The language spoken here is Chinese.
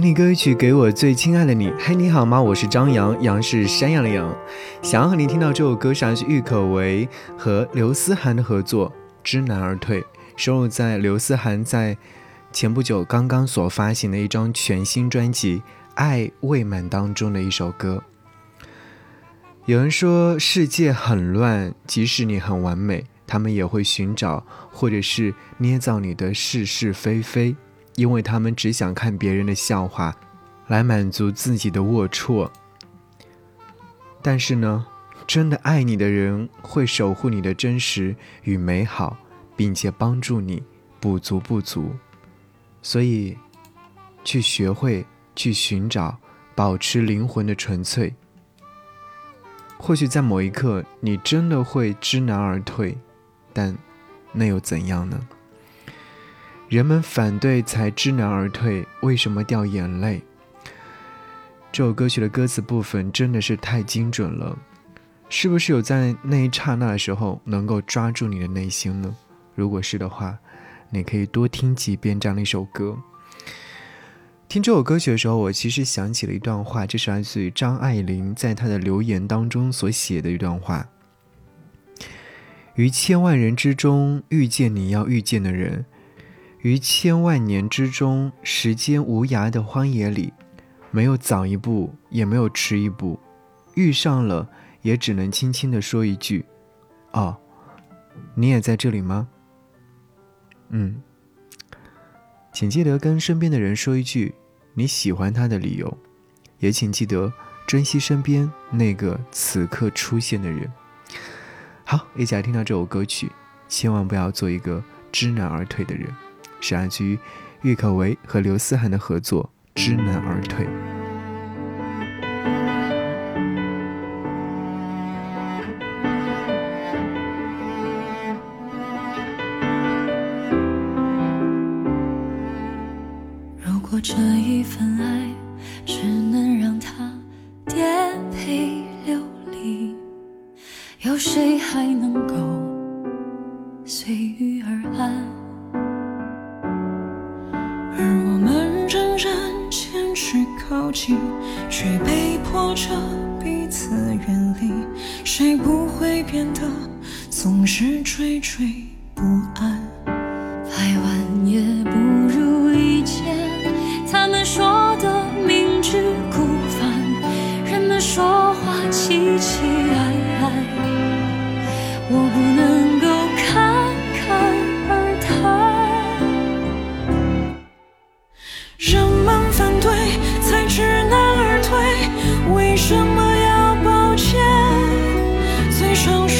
你歌曲给我最亲爱的你，嘿，你好吗？我是张扬，杨是山羊的羊。想要和你听到这首歌，是郁可唯和刘思涵的合作《知难而退》，收录在刘思涵在前不久刚刚所发行的一张全新专辑《爱未满》当中的一首歌。有人说世界很乱，即使你很完美，他们也会寻找或者是捏造你的是是非非。因为他们只想看别人的笑话，来满足自己的龌龊。但是呢，真的爱你的人会守护你的真实与美好，并且帮助你补足不足。所以，去学会去寻找，保持灵魂的纯粹。或许在某一刻，你真的会知难而退，但那又怎样呢？人们反对才知难而退，为什么掉眼泪？这首歌曲的歌词部分真的是太精准了，是不是有在那一刹那的时候能够抓住你的内心呢？如果是的话，你可以多听几遍这样的一首歌。听这首歌曲的时候，我其实想起了一段话，这是来自于张爱玲在她的留言当中所写的一段话：于千万人之中遇见你要遇见的人。于千万年之中，时间无涯的荒野里，没有早一步，也没有迟一步，遇上了，也只能轻轻的说一句：“哦，你也在这里吗？”嗯，请记得跟身边的人说一句你喜欢他的理由，也请记得珍惜身边那个此刻出现的人。好，一起来听到这首歌曲，千万不要做一个知难而退的人。是来自于郁可唯和刘思涵的合作《知难而退》。如果这一份爱只能让它颠沛流离，有谁还能够随遇靠近，却被迫着彼此远离。谁不会变得总是惴惴不安？来晚也不。双手